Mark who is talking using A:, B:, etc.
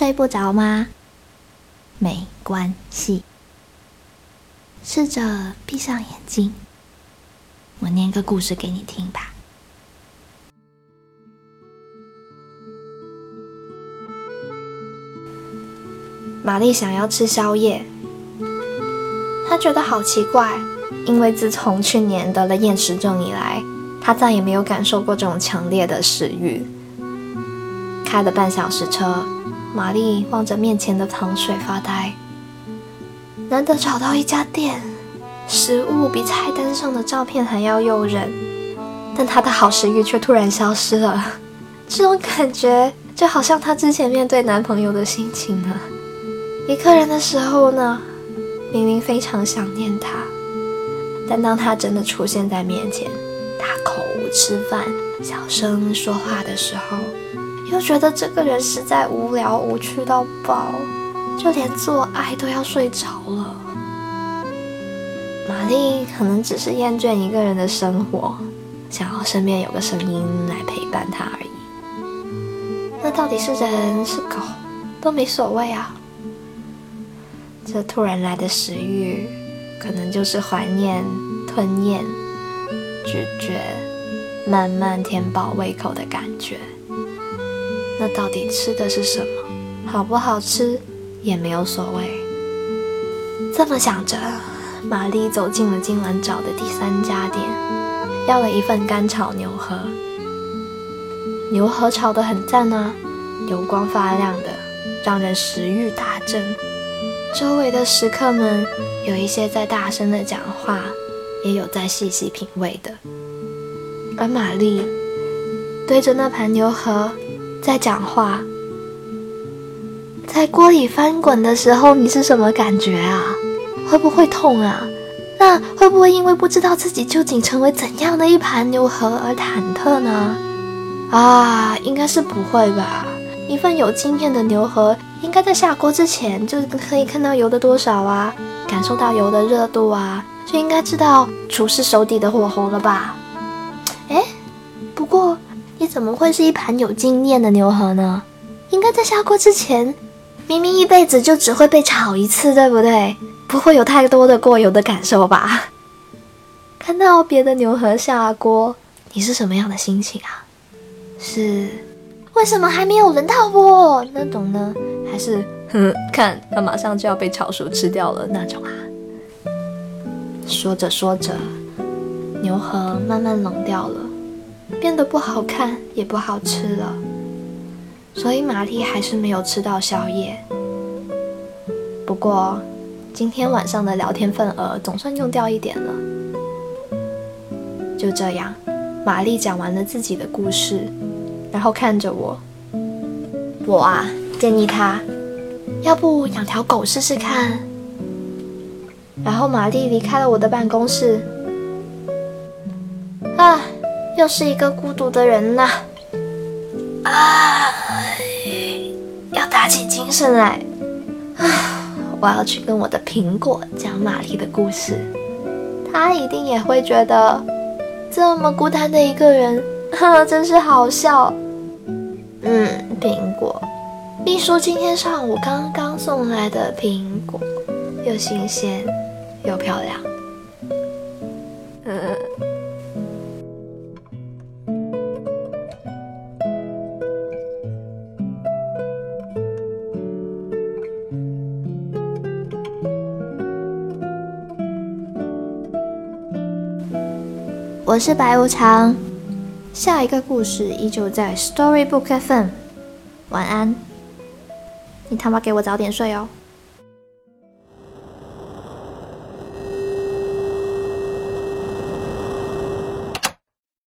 A: 睡不着吗？没关系，试着闭上眼睛，我念个故事给你听吧。玛丽想要吃宵夜，她觉得好奇怪，因为自从去年得了厌食症以来，她再也没有感受过这种强烈的食欲。开了半小时车，玛丽望着面前的糖水发呆。难得找到一家店，食物比菜单上的照片还要诱人，但她的好食欲却突然消失了。这种感觉就好像她之前面对男朋友的心情呢。一个人的时候呢，明明非常想念他，但当他真的出现在面前，大口吃饭、小声说话的时候，又觉得这个人实在无聊无趣到爆，就连做爱都要睡着了。玛丽可能只是厌倦一个人的生活，想要身边有个声音来陪伴她而已。那到底是人是狗都没所谓啊。这突然来的食欲，可能就是怀念、吞咽、咀嚼，慢慢填饱胃口的感觉。那到底吃的是什么？好不好吃也没有所谓。这么想着，玛丽走进了今晚找的第三家店，要了一份干炒牛河。牛河炒得很赞啊，油光发亮的，让人食欲大振。周围的食客们有一些在大声的讲话，也有在细细品味的。而玛丽对着那盘牛河在讲话，在锅里翻滚的时候，你是什么感觉啊？会不会痛啊？那会不会因为不知道自己究竟成为怎样的一盘牛河而忐忑呢？啊，应该是不会吧。一份有经验的牛河。应该在下锅之前就可以看到油的多少啊，感受到油的热度啊，就应该知道厨师手底的火候了吧？哎，不过你怎么会是一盘有经验的牛河呢？应该在下锅之前，明明一辈子就只会被炒一次，对不对？不会有太多的过油的感受吧？看到别的牛河下锅，你是什么样的心情啊？是为什么还没有轮到我那种呢？还是哼，看它马上就要被炒熟吃掉了那种啊！说着说着，牛河慢慢冷掉了，变得不好看也不好吃了。所以玛丽还是没有吃到宵夜。不过今天晚上的聊天份额总算用掉一点了。就这样，玛丽讲完了自己的故事，然后看着我，我啊。建议他，要不养条狗试试看。然后玛丽离开了我的办公室。又是一个孤独的人呐！啊，要打起精神来。啊，我要去跟我的苹果讲玛丽的故事，他一定也会觉得这么孤单的一个人，哈，真是好笑。嗯，苹果。秘书今天上午刚刚送来的苹果，又新鲜又漂亮。我是白无常，下一个故事依旧在 Storybook FM。晚安。你他妈给我早点睡哦！